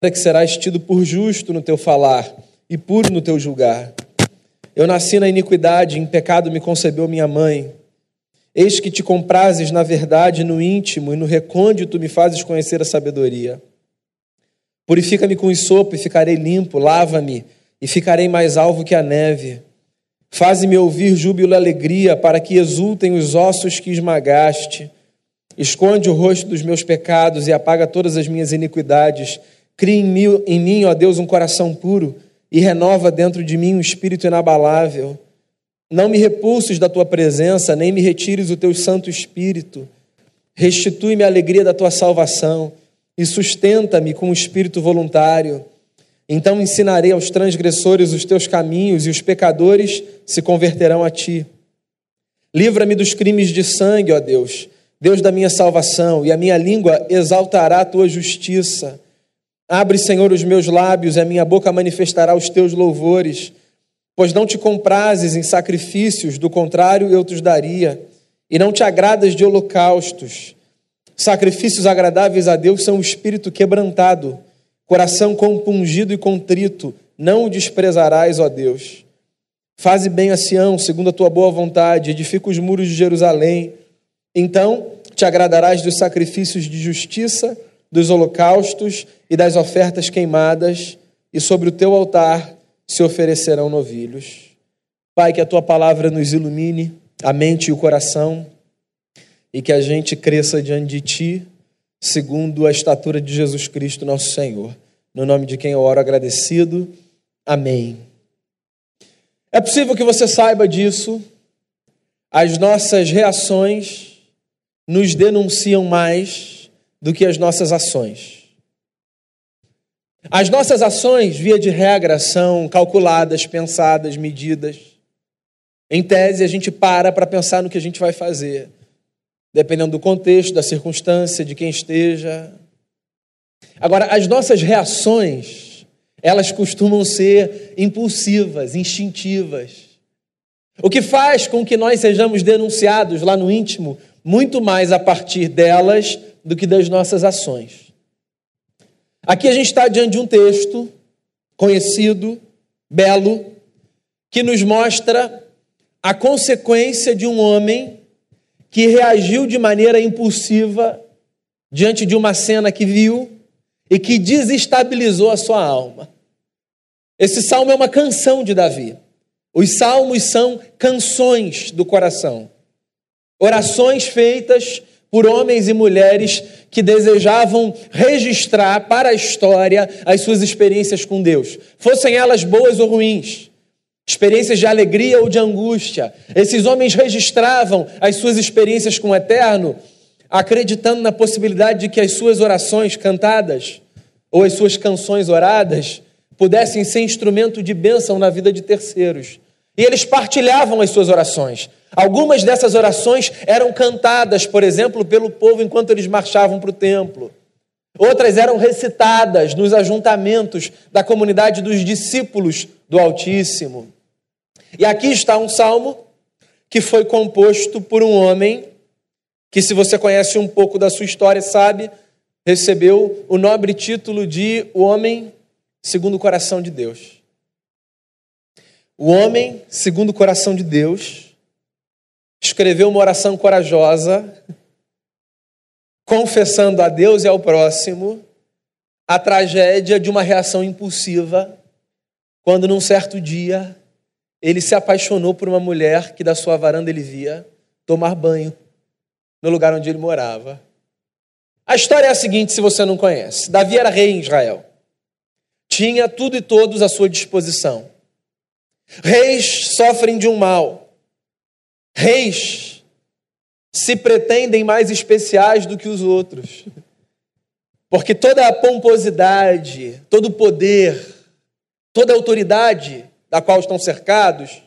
que serás tido por justo no teu falar e puro no teu julgar. Eu nasci na iniquidade, em pecado me concebeu minha mãe. Eis que te comprases na verdade, no íntimo e no recôndito me fazes conhecer a sabedoria. Purifica-me com sopo e ficarei limpo, lava-me e ficarei mais alvo que a neve. Faze-me ouvir júbilo e alegria, para que exultem os ossos que esmagaste. Esconde o rosto dos meus pecados e apaga todas as minhas iniquidades Cria em mim, ó Deus, um coração puro e renova dentro de mim um espírito inabalável. Não me repulses da tua presença, nem me retires o teu Santo Espírito. Restitui-me a alegria da tua salvação e sustenta-me com o espírito voluntário. Então ensinarei aos transgressores os teus caminhos e os pecadores se converterão a ti. Livra-me dos crimes de sangue, ó Deus, Deus da minha salvação, e a minha língua exaltará a tua justiça. Abre, Senhor, os meus lábios e a minha boca manifestará os teus louvores, pois não te comprases em sacrifícios, do contrário eu te daria, e não te agradas de holocaustos. Sacrifícios agradáveis a Deus são o espírito quebrantado, coração compungido e contrito, não o desprezarás, ó Deus. Faze bem a Sião, segundo a tua boa vontade, edifica os muros de Jerusalém. Então te agradarás dos sacrifícios de justiça dos holocaustos e das ofertas queimadas, e sobre o teu altar se oferecerão novilhos. Pai, que a tua palavra nos ilumine a mente e o coração, e que a gente cresça diante de ti, segundo a estatura de Jesus Cristo, nosso Senhor. No nome de quem eu oro agradecido. Amém. É possível que você saiba disso. As nossas reações nos denunciam mais do que as nossas ações. As nossas ações, via de regra, são calculadas, pensadas, medidas. Em tese, a gente para para pensar no que a gente vai fazer, dependendo do contexto, da circunstância, de quem esteja. Agora, as nossas reações, elas costumam ser impulsivas, instintivas. O que faz com que nós sejamos denunciados lá no íntimo, muito mais a partir delas do que das nossas ações. Aqui a gente está diante de um texto conhecido, belo, que nos mostra a consequência de um homem que reagiu de maneira impulsiva diante de uma cena que viu e que desestabilizou a sua alma. Esse salmo é uma canção de Davi. Os salmos são canções do coração, orações feitas por homens e mulheres que desejavam registrar para a história as suas experiências com Deus, fossem elas boas ou ruins, experiências de alegria ou de angústia. Esses homens registravam as suas experiências com o Eterno, acreditando na possibilidade de que as suas orações cantadas ou as suas canções oradas pudessem ser instrumento de bênção na vida de terceiros. E eles partilhavam as suas orações. Algumas dessas orações eram cantadas, por exemplo, pelo povo enquanto eles marchavam para o templo. Outras eram recitadas nos ajuntamentos da comunidade dos discípulos do Altíssimo. E aqui está um salmo que foi composto por um homem que, se você conhece um pouco da sua história, sabe, recebeu o nobre título de o homem segundo o coração de Deus. O homem segundo o coração de Deus escreveu uma oração corajosa, confessando a Deus e ao próximo a tragédia de uma reação impulsiva, quando num certo dia ele se apaixonou por uma mulher que da sua varanda ele via tomar banho no lugar onde ele morava. A história é a seguinte, se você não conhece: Davi era rei em Israel. Tinha tudo e todos à sua disposição. Reis sofrem de um mal Reis se pretendem mais especiais do que os outros. Porque toda a pomposidade, todo o poder, toda a autoridade da qual estão cercados,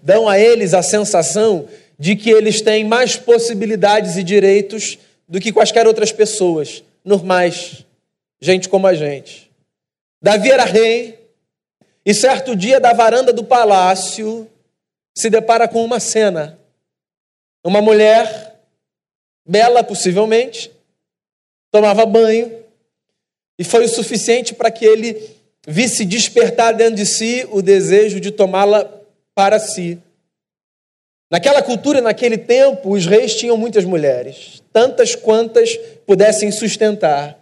dão a eles a sensação de que eles têm mais possibilidades e direitos do que quaisquer outras pessoas normais, gente como a gente. Davi era rei, e certo dia, da varanda do palácio, se depara com uma cena uma mulher, bela possivelmente, tomava banho E foi o suficiente para que ele visse despertar dentro de si o desejo de tomá-la para si. Naquela cultura, naquele tempo, os reis tinham muitas mulheres, tantas quantas pudessem sustentar.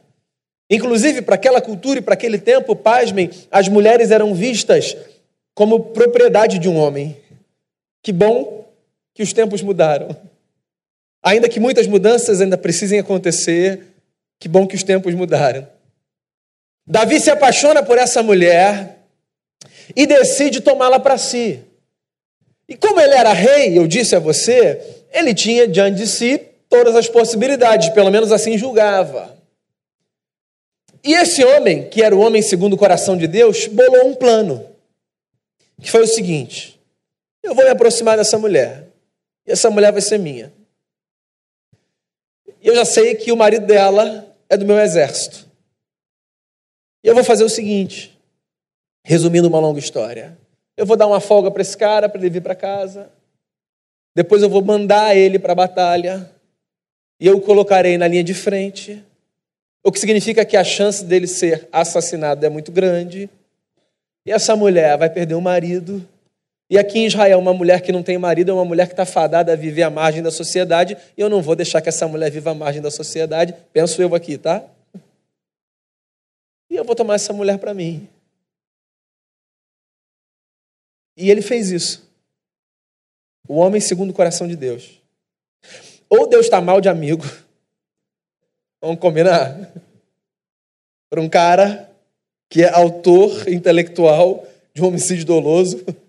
Inclusive, para aquela cultura e para aquele tempo, pasmem, as mulheres eram vistas como propriedade de um homem. Que bom que os tempos mudaram. Ainda que muitas mudanças ainda precisem acontecer, que bom que os tempos mudaram. Davi se apaixona por essa mulher e decide tomá-la para si. E como ele era rei, eu disse a você, ele tinha diante de si todas as possibilidades, pelo menos assim julgava. E esse homem, que era o homem segundo o coração de Deus, bolou um plano, que foi o seguinte: eu vou me aproximar dessa mulher, e essa mulher vai ser minha. E eu já sei que o marido dela é do meu exército. E eu vou fazer o seguinte, resumindo uma longa história. Eu vou dar uma folga para esse cara, para ele vir para casa. Depois eu vou mandar ele para a batalha. E eu o colocarei na linha de frente. O que significa que a chance dele ser assassinado é muito grande. E essa mulher vai perder o marido. E aqui em Israel, uma mulher que não tem marido é uma mulher que está fadada a viver à margem da sociedade. E eu não vou deixar que essa mulher viva à margem da sociedade. Penso eu aqui, tá? E eu vou tomar essa mulher para mim. E ele fez isso. O homem segundo o coração de Deus. Ou Deus está mal de amigo. Vamos combinar? Para um cara que é autor intelectual de um homicídio doloso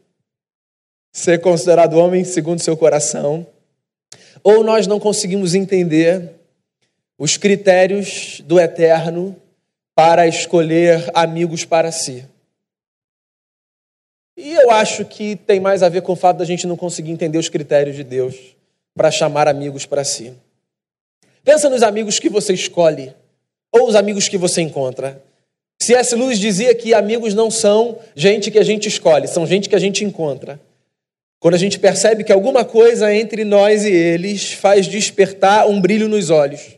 ser considerado homem segundo seu coração, ou nós não conseguimos entender os critérios do eterno para escolher amigos para si. E eu acho que tem mais a ver com o fato da gente não conseguir entender os critérios de Deus para chamar amigos para si. Pensa nos amigos que você escolhe ou os amigos que você encontra. C.S. Lewis dizia que amigos não são gente que a gente escolhe, são gente que a gente encontra. Quando a gente percebe que alguma coisa entre nós e eles faz despertar um brilho nos olhos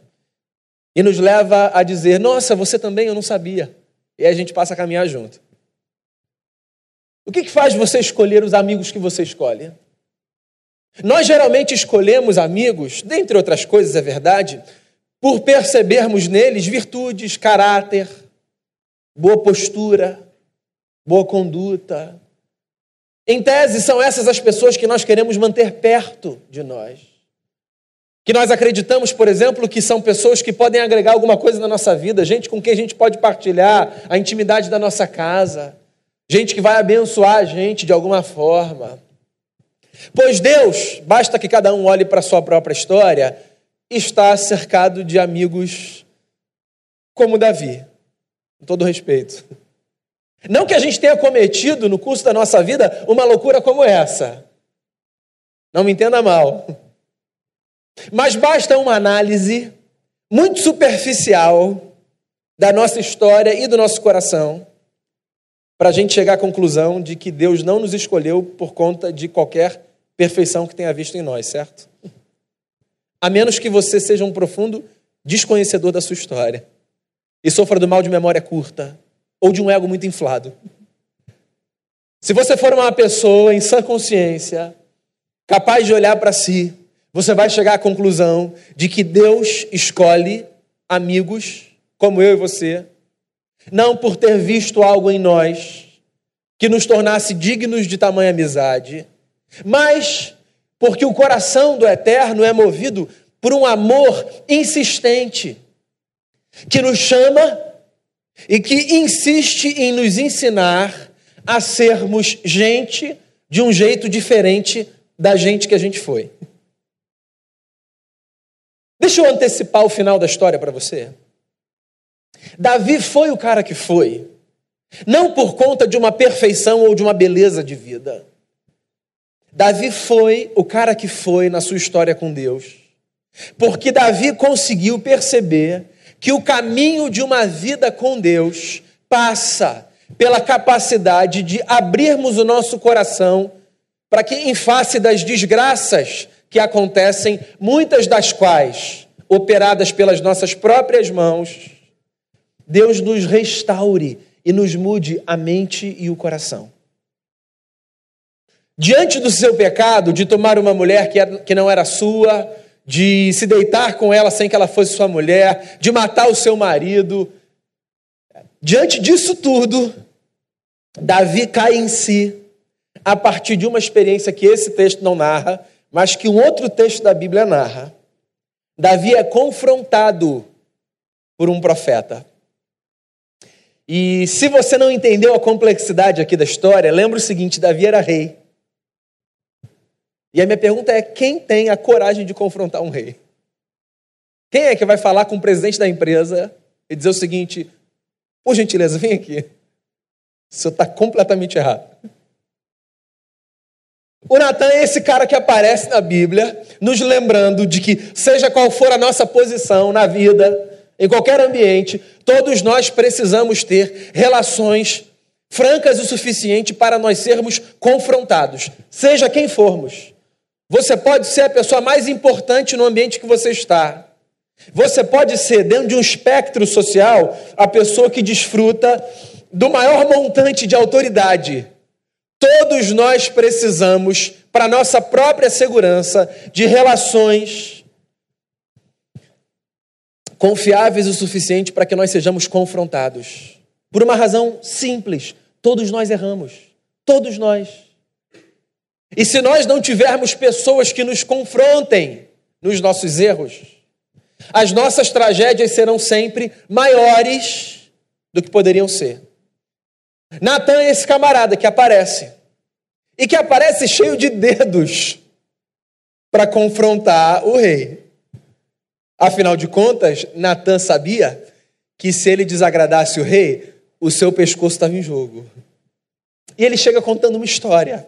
e nos leva a dizer: Nossa, você também, eu não sabia. E a gente passa a caminhar junto. O que, que faz você escolher os amigos que você escolhe? Nós geralmente escolhemos amigos, dentre outras coisas, é verdade, por percebermos neles virtudes, caráter, boa postura, boa conduta. Em tese, são essas as pessoas que nós queremos manter perto de nós. Que nós acreditamos, por exemplo, que são pessoas que podem agregar alguma coisa na nossa vida, gente com quem a gente pode partilhar a intimidade da nossa casa, gente que vai abençoar a gente de alguma forma. Pois Deus, basta que cada um olhe para a sua própria história, está cercado de amigos como Davi, com todo respeito. Não que a gente tenha cometido no curso da nossa vida uma loucura como essa. Não me entenda mal. Mas basta uma análise muito superficial da nossa história e do nosso coração para a gente chegar à conclusão de que Deus não nos escolheu por conta de qualquer perfeição que tenha visto em nós, certo? A menos que você seja um profundo desconhecedor da sua história e sofra do mal de memória curta ou de um ego muito inflado. Se você for uma pessoa em sã consciência, capaz de olhar para si, você vai chegar à conclusão de que Deus escolhe amigos como eu e você, não por ter visto algo em nós que nos tornasse dignos de tamanha amizade, mas porque o coração do Eterno é movido por um amor insistente, que nos chama e que insiste em nos ensinar a sermos gente de um jeito diferente da gente que a gente foi. Deixa eu antecipar o final da história para você. Davi foi o cara que foi, não por conta de uma perfeição ou de uma beleza de vida. Davi foi o cara que foi na sua história com Deus, porque Davi conseguiu perceber que o caminho de uma vida com Deus passa pela capacidade de abrirmos o nosso coração para que, em face das desgraças que acontecem, muitas das quais operadas pelas nossas próprias mãos, Deus nos restaure e nos mude a mente e o coração. Diante do seu pecado de tomar uma mulher que não era sua, de se deitar com ela sem que ela fosse sua mulher, de matar o seu marido, diante disso tudo, Davi cai em si a partir de uma experiência que esse texto não narra, mas que um outro texto da Bíblia narra. Davi é confrontado por um profeta. E se você não entendeu a complexidade aqui da história, lembra o seguinte: Davi era rei. E a minha pergunta é: quem tem a coragem de confrontar um rei? Quem é que vai falar com o presidente da empresa e dizer o seguinte: por gentileza, vem aqui. O senhor está completamente errado. O Natan é esse cara que aparece na Bíblia, nos lembrando de que, seja qual for a nossa posição na vida, em qualquer ambiente, todos nós precisamos ter relações francas o suficiente para nós sermos confrontados, seja quem formos. Você pode ser a pessoa mais importante no ambiente que você está. Você pode ser, dentro de um espectro social, a pessoa que desfruta do maior montante de autoridade. Todos nós precisamos, para nossa própria segurança, de relações confiáveis o suficiente para que nós sejamos confrontados. Por uma razão simples: todos nós erramos. Todos nós. E se nós não tivermos pessoas que nos confrontem nos nossos erros, as nossas tragédias serão sempre maiores do que poderiam ser. Natan é esse camarada que aparece. E que aparece cheio de dedos para confrontar o rei. Afinal de contas, Natan sabia que se ele desagradasse o rei, o seu pescoço estava em jogo. E ele chega contando uma história.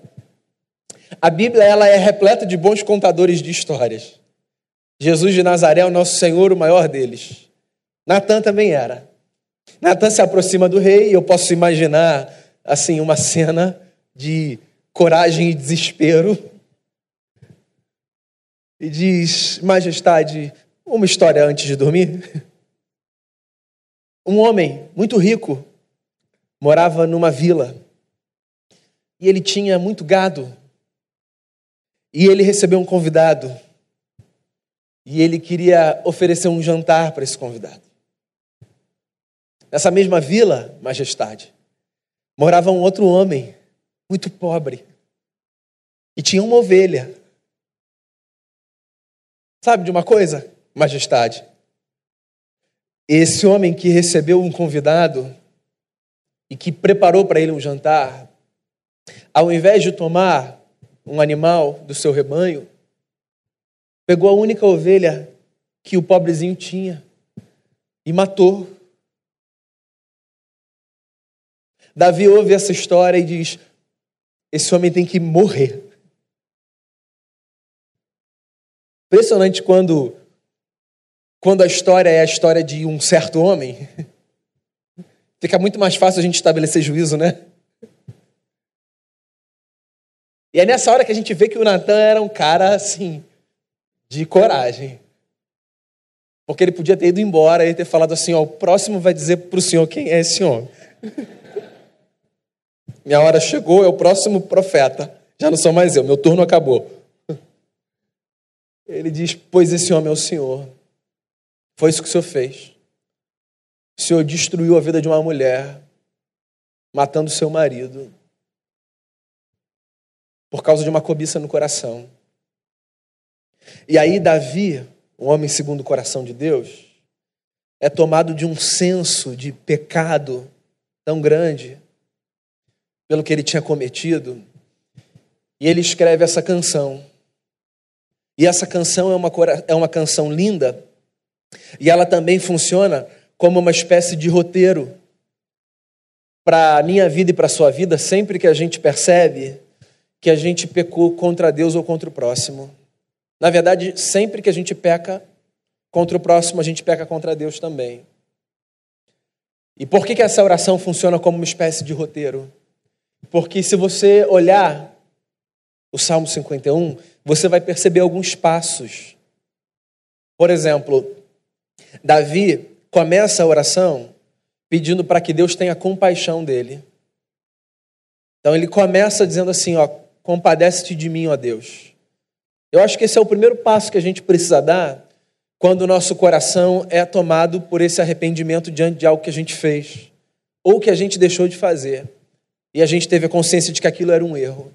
A Bíblia ela é repleta de bons contadores de histórias. Jesus de Nazaré é o nosso Senhor, o maior deles. Natan também era. Natan se aproxima do rei e eu posso imaginar assim uma cena de coragem e desespero. E diz: Majestade, uma história antes de dormir. Um homem muito rico morava numa vila e ele tinha muito gado. E ele recebeu um convidado e ele queria oferecer um jantar para esse convidado. Nessa mesma vila, majestade, morava um outro homem, muito pobre, e tinha uma ovelha. Sabe de uma coisa, majestade? Esse homem que recebeu um convidado e que preparou para ele um jantar, ao invés de tomar um animal do seu rebanho, pegou a única ovelha que o pobrezinho tinha e matou. Davi ouve essa história e diz: esse homem tem que morrer. Impressionante quando, quando a história é a história de um certo homem. Fica muito mais fácil a gente estabelecer juízo, né? E é nessa hora que a gente vê que o Natan era um cara assim, de coragem. Porque ele podia ter ido embora e ter falado assim: ó, o próximo vai dizer para o senhor quem é esse homem. Minha hora chegou, é o próximo profeta. Já não sou mais eu, meu turno acabou. Ele diz: Pois esse homem é o Senhor. Foi isso que o Senhor fez. O Senhor destruiu a vida de uma mulher, matando seu marido, por causa de uma cobiça no coração. E aí, Davi, um homem segundo o coração de Deus, é tomado de um senso de pecado tão grande pelo que ele tinha cometido, e ele escreve essa canção. E essa canção é uma, é uma canção linda, e ela também funciona como uma espécie de roteiro para a minha vida e para a sua vida, sempre que a gente percebe que a gente pecou contra Deus ou contra o próximo. Na verdade, sempre que a gente peca contra o próximo, a gente peca contra Deus também. E por que, que essa oração funciona como uma espécie de roteiro? Porque se você olhar o Salmo 51, você vai perceber alguns passos. Por exemplo, Davi começa a oração pedindo para que Deus tenha compaixão dele. Então ele começa dizendo assim, ó, compadece-te de mim, ó Deus. Eu acho que esse é o primeiro passo que a gente precisa dar quando o nosso coração é tomado por esse arrependimento diante de algo que a gente fez ou que a gente deixou de fazer e a gente teve a consciência de que aquilo era um erro.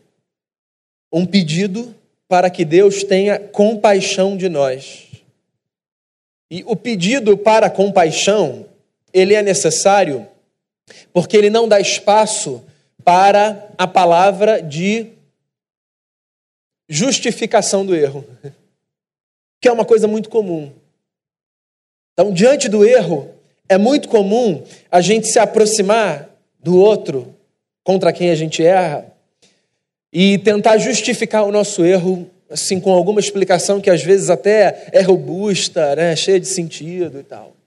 Um pedido para que Deus tenha compaixão de nós. E o pedido para compaixão, ele é necessário porque ele não dá espaço para a palavra de justificação do erro, que é uma coisa muito comum. Então, diante do erro, é muito comum a gente se aproximar do outro contra quem a gente erra e tentar justificar o nosso erro assim com alguma explicação que às vezes até é robusta, né, cheia de sentido e tal.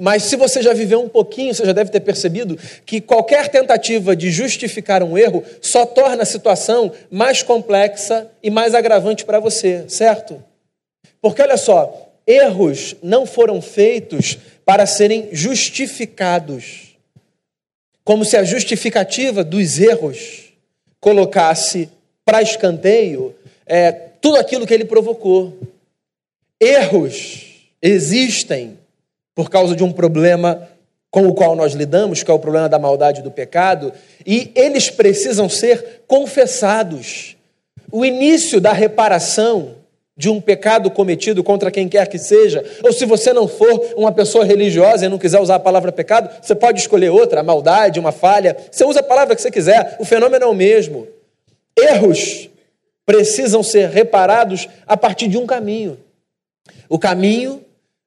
Mas se você já viveu um pouquinho, você já deve ter percebido que qualquer tentativa de justificar um erro só torna a situação mais complexa e mais agravante para você, certo? Porque olha só, erros não foram feitos para serem justificados. Como se a justificativa dos erros colocasse para escanteio é, tudo aquilo que ele provocou. Erros existem por causa de um problema com o qual nós lidamos, que é o problema da maldade e do pecado, e eles precisam ser confessados. O início da reparação de um pecado cometido contra quem quer que seja, ou se você não for uma pessoa religiosa e não quiser usar a palavra pecado, você pode escolher outra, maldade, uma falha, você usa a palavra que você quiser, o fenômeno é o mesmo. Erros precisam ser reparados a partir de um caminho. O caminho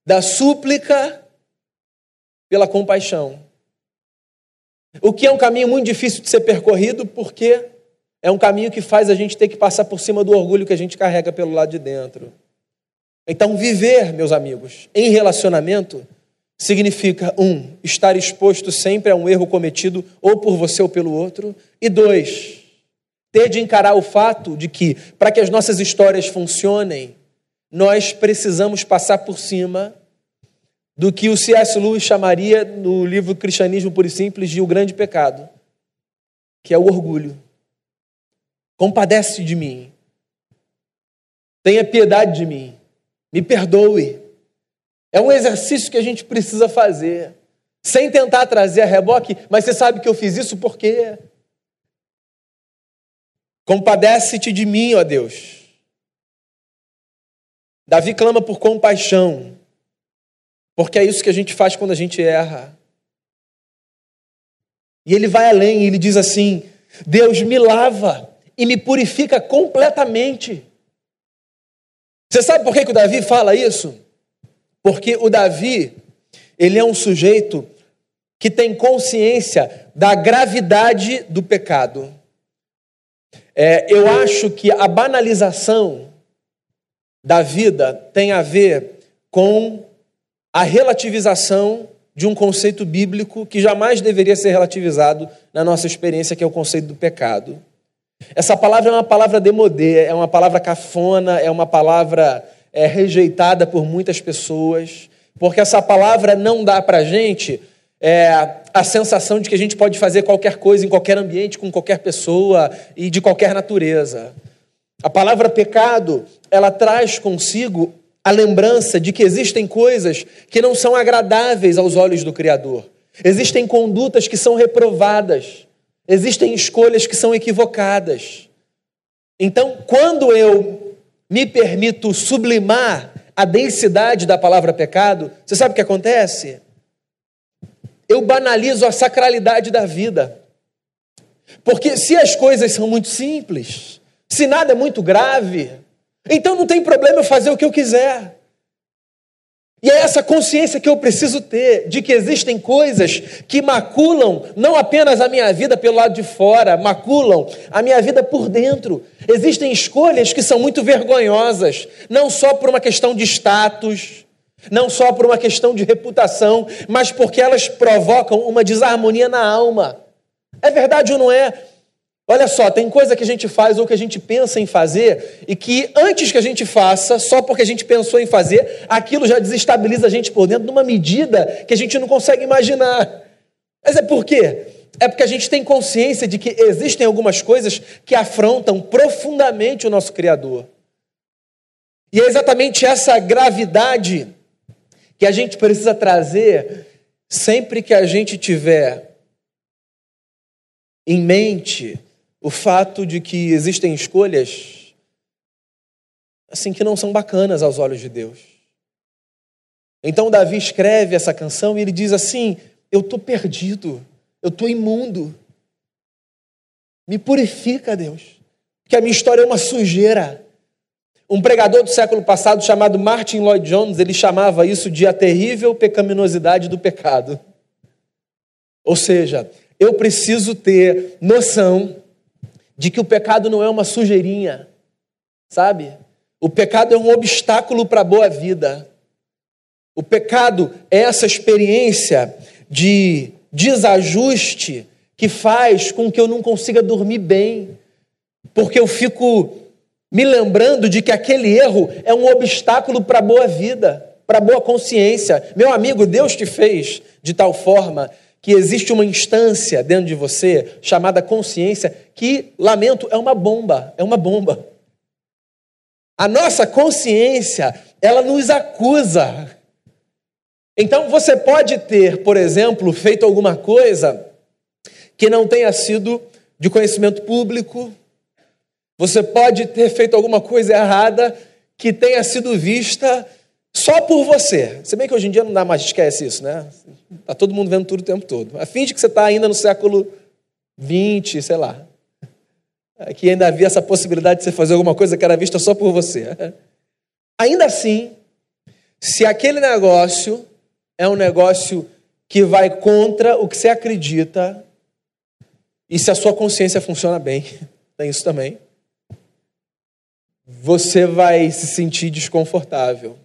da súplica pela compaixão. O que é um caminho muito difícil de ser percorrido, porque é um caminho que faz a gente ter que passar por cima do orgulho que a gente carrega pelo lado de dentro. Então, viver, meus amigos, em relacionamento significa, um, estar exposto sempre a um erro cometido ou por você ou pelo outro, e dois, ter de encarar o fato de que, para que as nossas histórias funcionem, nós precisamos passar por cima do que o C.S. Lewis chamaria no livro Cristianismo Puro e Simples de o grande pecado, que é o orgulho. Compadece de mim. Tenha piedade de mim. Me perdoe. É um exercício que a gente precisa fazer, sem tentar trazer a reboque, mas você sabe que eu fiz isso por quê? Compadece-te de mim, ó Deus. Davi clama por compaixão. Porque é isso que a gente faz quando a gente erra. E ele vai além, ele diz assim: Deus me lava e me purifica completamente. Você sabe por que, que o Davi fala isso? Porque o Davi, ele é um sujeito que tem consciência da gravidade do pecado. É, eu acho que a banalização da vida tem a ver com a relativização de um conceito bíblico que jamais deveria ser relativizado na nossa experiência, que é o conceito do pecado. Essa palavra é uma palavra demodê, é uma palavra cafona, é uma palavra é, rejeitada por muitas pessoas, porque essa palavra não dá para a gente é, a sensação de que a gente pode fazer qualquer coisa em qualquer ambiente, com qualquer pessoa e de qualquer natureza. A palavra pecado, ela traz consigo a lembrança de que existem coisas que não são agradáveis aos olhos do Criador. Existem condutas que são reprovadas. Existem escolhas que são equivocadas. Então, quando eu me permito sublimar a densidade da palavra pecado, você sabe o que acontece? Eu banalizo a sacralidade da vida. Porque se as coisas são muito simples, se nada é muito grave, então não tem problema eu fazer o que eu quiser. E é essa consciência que eu preciso ter de que existem coisas que maculam não apenas a minha vida pelo lado de fora, maculam a minha vida por dentro. Existem escolhas que são muito vergonhosas, não só por uma questão de status, não só por uma questão de reputação, mas porque elas provocam uma desarmonia na alma. É verdade ou não é? Olha só, tem coisa que a gente faz ou que a gente pensa em fazer e que antes que a gente faça, só porque a gente pensou em fazer, aquilo já desestabiliza a gente por dentro numa medida que a gente não consegue imaginar. Mas é por quê? É porque a gente tem consciência de que existem algumas coisas que afrontam profundamente o nosso Criador. E é exatamente essa gravidade que a gente precisa trazer sempre que a gente tiver em mente o fato de que existem escolhas assim que não são bacanas aos olhos de Deus. Então Davi escreve essa canção e ele diz assim: Eu estou perdido, eu estou imundo. Me purifica, Deus, porque a minha história é uma sujeira. Um pregador do século passado chamado Martin Lloyd Jones, ele chamava isso de a terrível pecaminosidade do pecado. Ou seja, eu preciso ter noção de que o pecado não é uma sujeirinha, sabe? O pecado é um obstáculo para a boa vida. O pecado é essa experiência de desajuste que faz com que eu não consiga dormir bem, porque eu fico me lembrando de que aquele erro é um obstáculo para a boa vida, para a boa consciência. Meu amigo, Deus te fez de tal forma que existe uma instância dentro de você chamada consciência que, lamento, é uma bomba, é uma bomba. A nossa consciência, ela nos acusa. Então você pode ter, por exemplo, feito alguma coisa que não tenha sido de conhecimento público, você pode ter feito alguma coisa errada que tenha sido vista só por você. Se bem que hoje em dia não dá mais, esquece isso, né? Está todo mundo vendo tudo o tempo todo. Fim de que você está ainda no século 20, sei lá. Que ainda havia essa possibilidade de você fazer alguma coisa que era vista só por você. Ainda assim, se aquele negócio é um negócio que vai contra o que você acredita, e se a sua consciência funciona bem, tem isso também você vai se sentir desconfortável.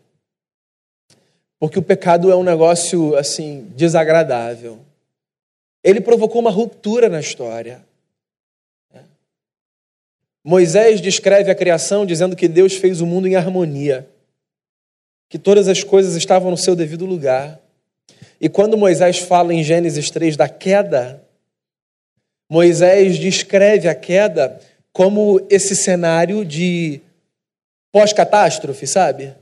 Porque o pecado é um negócio assim desagradável. Ele provocou uma ruptura na história. Moisés descreve a criação dizendo que Deus fez o mundo em harmonia, que todas as coisas estavam no seu devido lugar. E quando Moisés fala em Gênesis 3 da queda, Moisés descreve a queda como esse cenário de pós-catástrofe, sabe?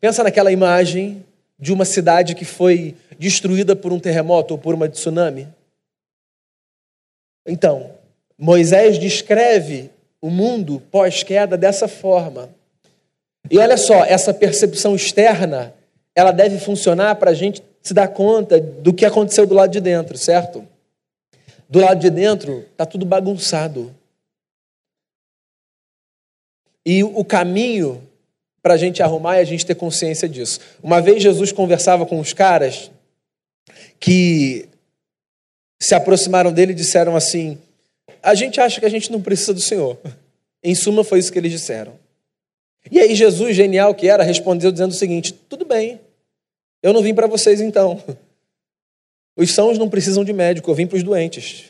Pensa naquela imagem de uma cidade que foi destruída por um terremoto ou por uma tsunami. Então, Moisés descreve o mundo pós-queda dessa forma. E olha só, essa percepção externa, ela deve funcionar para a gente se dar conta do que aconteceu do lado de dentro, certo? Do lado de dentro está tudo bagunçado. E o caminho para a gente arrumar é a gente ter consciência disso. Uma vez Jesus conversava com os caras que se aproximaram dele e disseram assim: A gente acha que a gente não precisa do Senhor. Em suma, foi isso que eles disseram. E aí, Jesus, genial que era, respondeu dizendo o seguinte: Tudo bem, eu não vim para vocês então. Os sãos não precisam de médico, eu vim para os doentes.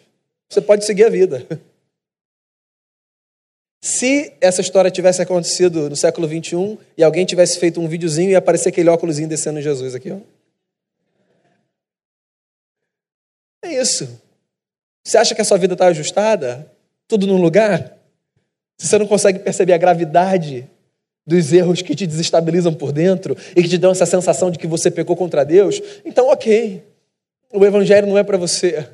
Você pode seguir a vida. Se essa história tivesse acontecido no século 21 e alguém tivesse feito um videozinho e aparecer aquele óculosinho descendo Jesus aqui, ó. É isso. Você acha que a sua vida está ajustada? Tudo no lugar? Se você não consegue perceber a gravidade dos erros que te desestabilizam por dentro e que te dão essa sensação de que você pecou contra Deus, então ok. O evangelho não é para você.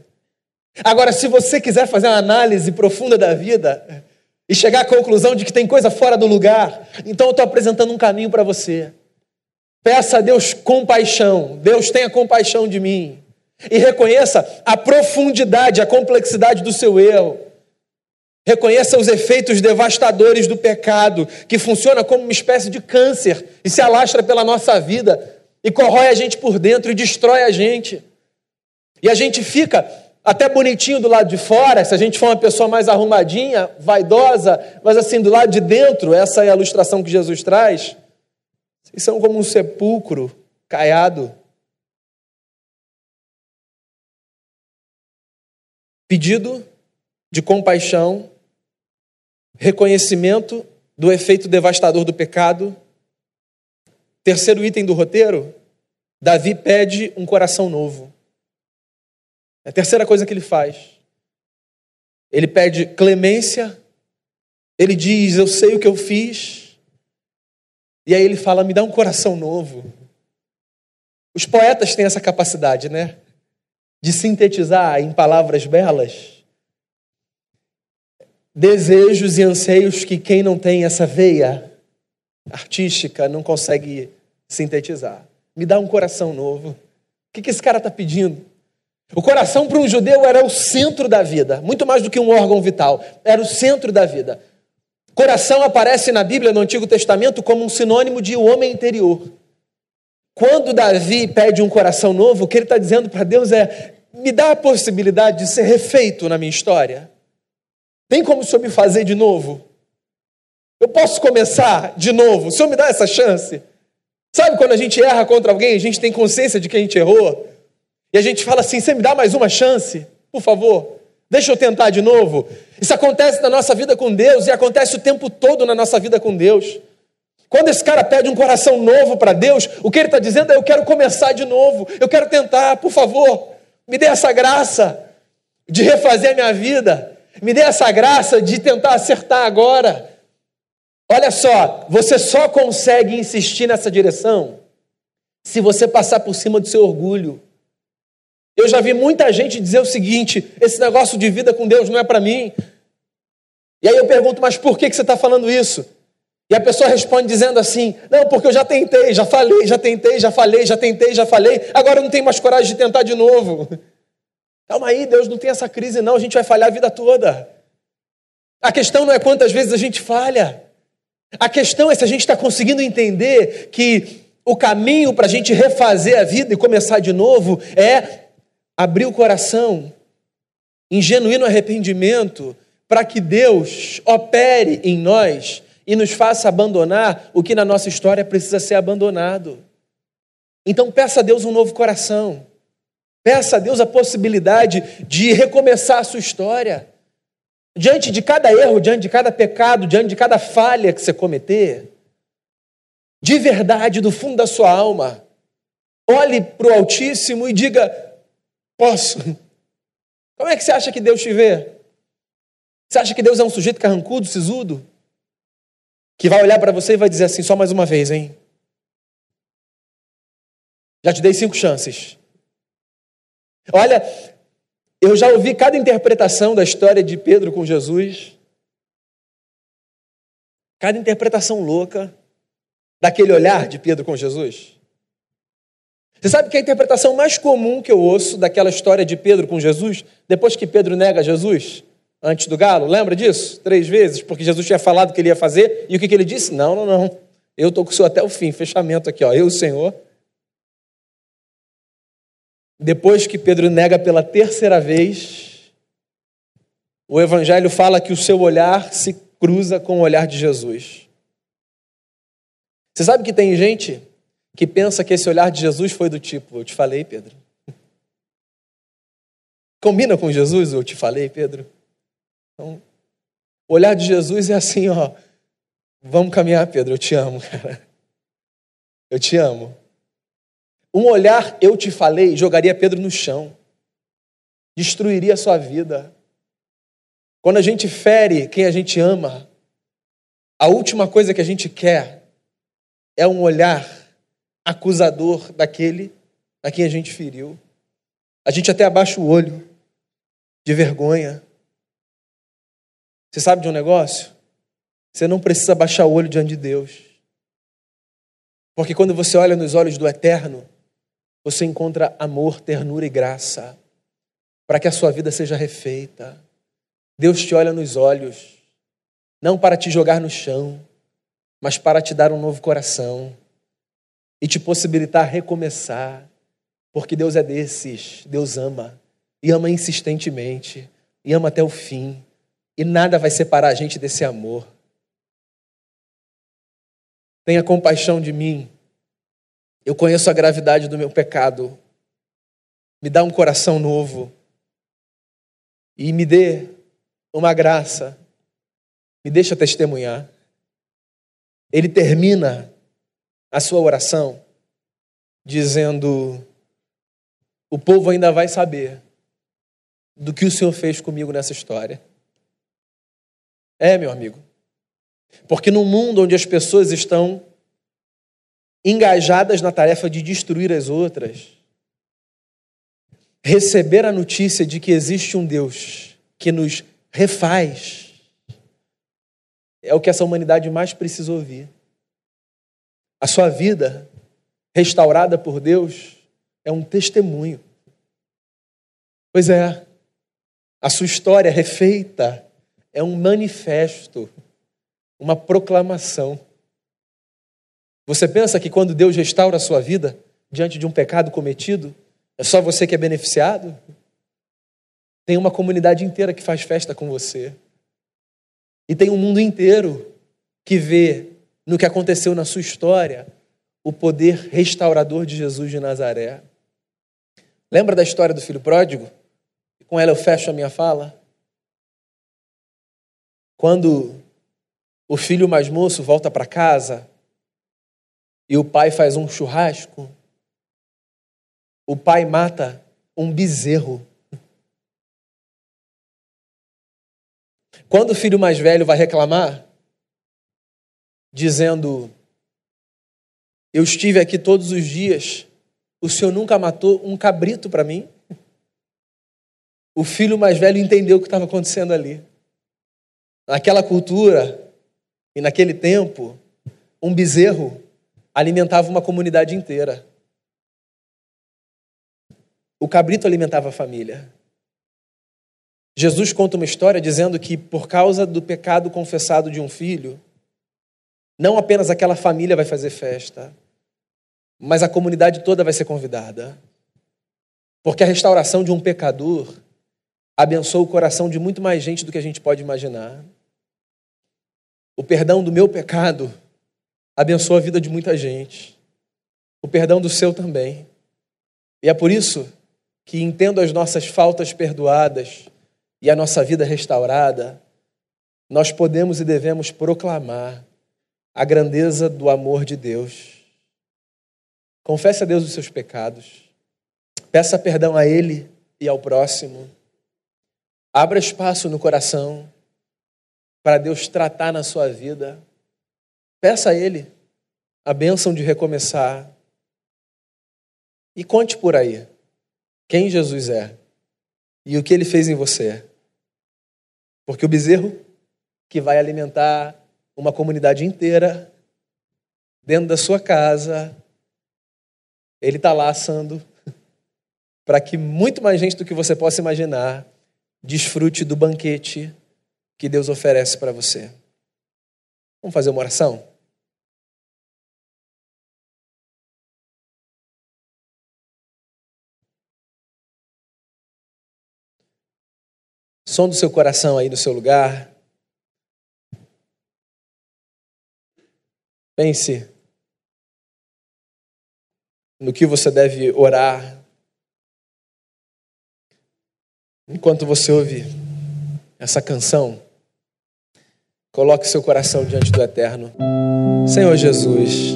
Agora, se você quiser fazer uma análise profunda da vida, e chegar à conclusão de que tem coisa fora do lugar, então eu estou apresentando um caminho para você. Peça a Deus compaixão, Deus tenha compaixão de mim. E reconheça a profundidade, a complexidade do seu erro. Reconheça os efeitos devastadores do pecado, que funciona como uma espécie de câncer e se alastra pela nossa vida e corrói a gente por dentro e destrói a gente. E a gente fica até bonitinho do lado de fora, se a gente for uma pessoa mais arrumadinha, vaidosa, mas assim, do lado de dentro, essa é a ilustração que Jesus traz, vocês são como um sepulcro caiado. Pedido de compaixão, reconhecimento do efeito devastador do pecado. Terceiro item do roteiro, Davi pede um coração novo. É a terceira coisa que ele faz. Ele pede clemência, ele diz: Eu sei o que eu fiz. E aí ele fala: Me dá um coração novo. Os poetas têm essa capacidade, né? De sintetizar em palavras belas desejos e anseios que quem não tem essa veia artística não consegue sintetizar. Me dá um coração novo. O que, esse cara está pedindo? O coração para um judeu era o centro da vida, muito mais do que um órgão vital, era o centro da vida. Coração aparece na Bíblia, no Antigo Testamento, como um sinônimo de homem interior. Quando Davi pede um coração novo, o que ele está dizendo para Deus é: me dá a possibilidade de ser refeito na minha história. Tem como o Senhor me fazer de novo? Eu posso começar de novo? O Senhor me dá essa chance? Sabe quando a gente erra contra alguém, a gente tem consciência de que a gente errou? E a gente fala assim: você me dá mais uma chance? Por favor, deixa eu tentar de novo. Isso acontece na nossa vida com Deus e acontece o tempo todo na nossa vida com Deus. Quando esse cara pede um coração novo para Deus, o que ele está dizendo é: eu quero começar de novo, eu quero tentar, por favor, me dê essa graça de refazer a minha vida. Me dê essa graça de tentar acertar agora. Olha só, você só consegue insistir nessa direção se você passar por cima do seu orgulho. Eu já vi muita gente dizer o seguinte: esse negócio de vida com Deus não é para mim. E aí eu pergunto, mas por que, você está falando isso? E a pessoa responde dizendo assim: não, porque eu já tentei, já falei, já tentei, já falei, já tentei, já falei, agora eu não tenho mais coragem de tentar de novo. Calma aí, Deus não tem essa crise, não. A gente vai falhar a vida toda. A questão não é quantas vezes a gente falha. A questão é se a gente está conseguindo entender que o caminho para a gente refazer a vida e começar de novo é abrir o coração em genuíno arrependimento para que Deus opere em nós e nos faça abandonar o que na nossa história precisa ser abandonado. Então peça a Deus um novo coração. Peça a Deus a possibilidade de recomeçar a sua história. Diante de cada erro, diante de cada pecado, diante de cada falha que você cometer, de verdade, do fundo da sua alma, olhe para o Altíssimo e diga: Posso? Como é que você acha que Deus te vê? Você acha que Deus é um sujeito carrancudo, sisudo? Que vai olhar para você e vai dizer assim: só mais uma vez, hein? Já te dei cinco chances. Olha, eu já ouvi cada interpretação da história de Pedro com Jesus. Cada interpretação louca daquele olhar de Pedro com Jesus. Você sabe que a interpretação mais comum que eu ouço daquela história de Pedro com Jesus, depois que Pedro nega Jesus, antes do galo, lembra disso? Três vezes, porque Jesus tinha falado que ele ia fazer, e o que, que ele disse? Não, não, não. Eu estou com o senhor até o fim, fechamento aqui, ó. Eu, o Senhor, depois que Pedro nega pela terceira vez, o Evangelho fala que o seu olhar se cruza com o olhar de Jesus. Você sabe que tem gente que pensa que esse olhar de Jesus foi do tipo: Eu te falei, Pedro. Combina com Jesus, eu te falei, Pedro. Então, o olhar de Jesus é assim: ó, vamos caminhar, Pedro, eu te amo, cara. Eu te amo. Um olhar, eu te falei, jogaria Pedro no chão, destruiria a sua vida. Quando a gente fere quem a gente ama, a última coisa que a gente quer é um olhar acusador daquele a quem a gente feriu. A gente até abaixa o olho de vergonha. Você sabe de um negócio? Você não precisa baixar o olho diante de Deus. Porque quando você olha nos olhos do eterno, você encontra amor, ternura e graça para que a sua vida seja refeita. Deus te olha nos olhos, não para te jogar no chão, mas para te dar um novo coração e te possibilitar recomeçar, porque Deus é desses, Deus ama, e ama insistentemente, e ama até o fim, e nada vai separar a gente desse amor. Tenha compaixão de mim, eu conheço a gravidade do meu pecado. Me dá um coração novo. E me dê uma graça. Me deixa testemunhar. Ele termina a sua oração dizendo: O povo ainda vai saber do que o Senhor fez comigo nessa história. É, meu amigo. Porque no mundo onde as pessoas estão engajadas na tarefa de destruir as outras, receber a notícia de que existe um Deus que nos refaz é o que essa humanidade mais precisa ouvir. A sua vida restaurada por Deus é um testemunho. Pois é, a sua história refeita é um manifesto, uma proclamação. Você pensa que quando Deus restaura a sua vida diante de um pecado cometido, é só você que é beneficiado? Tem uma comunidade inteira que faz festa com você. E tem um mundo inteiro que vê no que aconteceu na sua história o poder restaurador de Jesus de Nazaré. Lembra da história do filho pródigo? Com ela eu fecho a minha fala. Quando o filho mais moço volta para casa e o pai faz um churrasco, o pai mata um bezerro. Quando o filho mais velho vai reclamar, dizendo: Eu estive aqui todos os dias, o senhor nunca matou um cabrito para mim? O filho mais velho entendeu o que estava acontecendo ali. Naquela cultura e naquele tempo, um bezerro alimentava uma comunidade inteira. O cabrito alimentava a família. Jesus conta uma história dizendo que, por causa do pecado confessado de um filho, não apenas aquela família vai fazer festa, mas a comunidade toda vai ser convidada. Porque a restauração de um pecador abençoa o coração de muito mais gente do que a gente pode imaginar. O perdão do meu pecado abençoa a vida de muita gente. O perdão do seu também. E é por isso que, entendo as nossas faltas perdoadas e a nossa vida restaurada, nós podemos e devemos proclamar a grandeza do amor de Deus. Confesse a Deus os seus pecados. Peça perdão a Ele e ao próximo. Abra espaço no coração para Deus tratar na sua vida. Peça a Ele a bênção de recomeçar. E conte por aí quem Jesus é e o que ele fez em você. Porque o bezerro que vai alimentar uma comunidade inteira dentro da sua casa, ele está lá assando para que muito mais gente do que você possa imaginar desfrute do banquete que Deus oferece para você. Vamos fazer uma oração? Som do seu coração aí no seu lugar. Pense no que você deve orar enquanto você ouve essa canção. Coloque seu coração diante do Eterno. Senhor Jesus,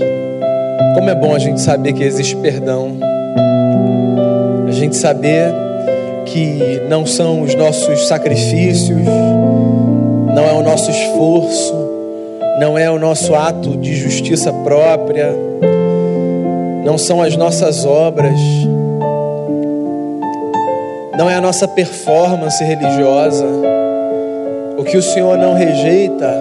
como é bom a gente saber que existe perdão, a gente saber que não são os nossos sacrifícios, não é o nosso esforço, não é o nosso ato de justiça própria, não são as nossas obras, não é a nossa performance religiosa. O que o Senhor não rejeita,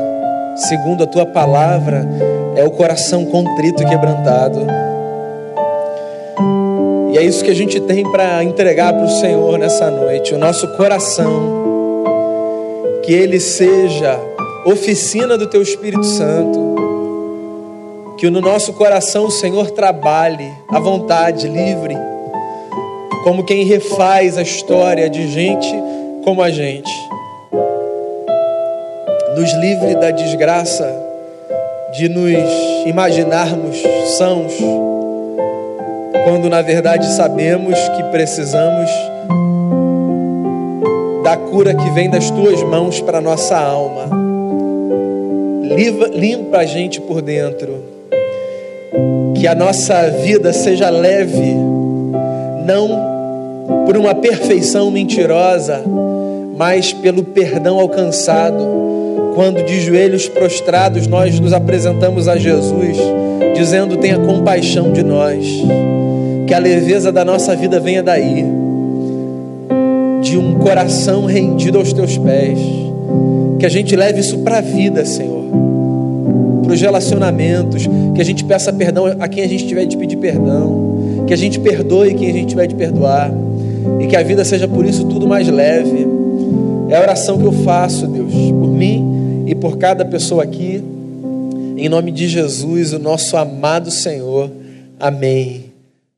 segundo a tua palavra, é o coração contrito e quebrantado. E é isso que a gente tem para entregar para o Senhor nessa noite, o nosso coração. Que ele seja oficina do teu Espírito Santo. Que no nosso coração o Senhor trabalhe à vontade, livre, como quem refaz a história de gente como a gente. Nos livre da desgraça de nos imaginarmos sãos quando na verdade sabemos que precisamos da cura que vem das tuas mãos para nossa alma. Limpa a gente por dentro. Que a nossa vida seja leve, não por uma perfeição mentirosa, mas pelo perdão alcançado. Quando de joelhos prostrados nós nos apresentamos a Jesus, dizendo: Tenha compaixão de nós, que a leveza da nossa vida venha daí de um coração rendido aos teus pés. Que a gente leve isso para a vida, Senhor. Para os relacionamentos. Que a gente peça perdão a quem a gente tiver de pedir perdão. Que a gente perdoe quem a gente tiver de perdoar. E que a vida seja por isso tudo mais leve. É a oração que eu faço, Deus, por mim e por cada pessoa aqui. Em nome de Jesus, o nosso amado Senhor. Amém.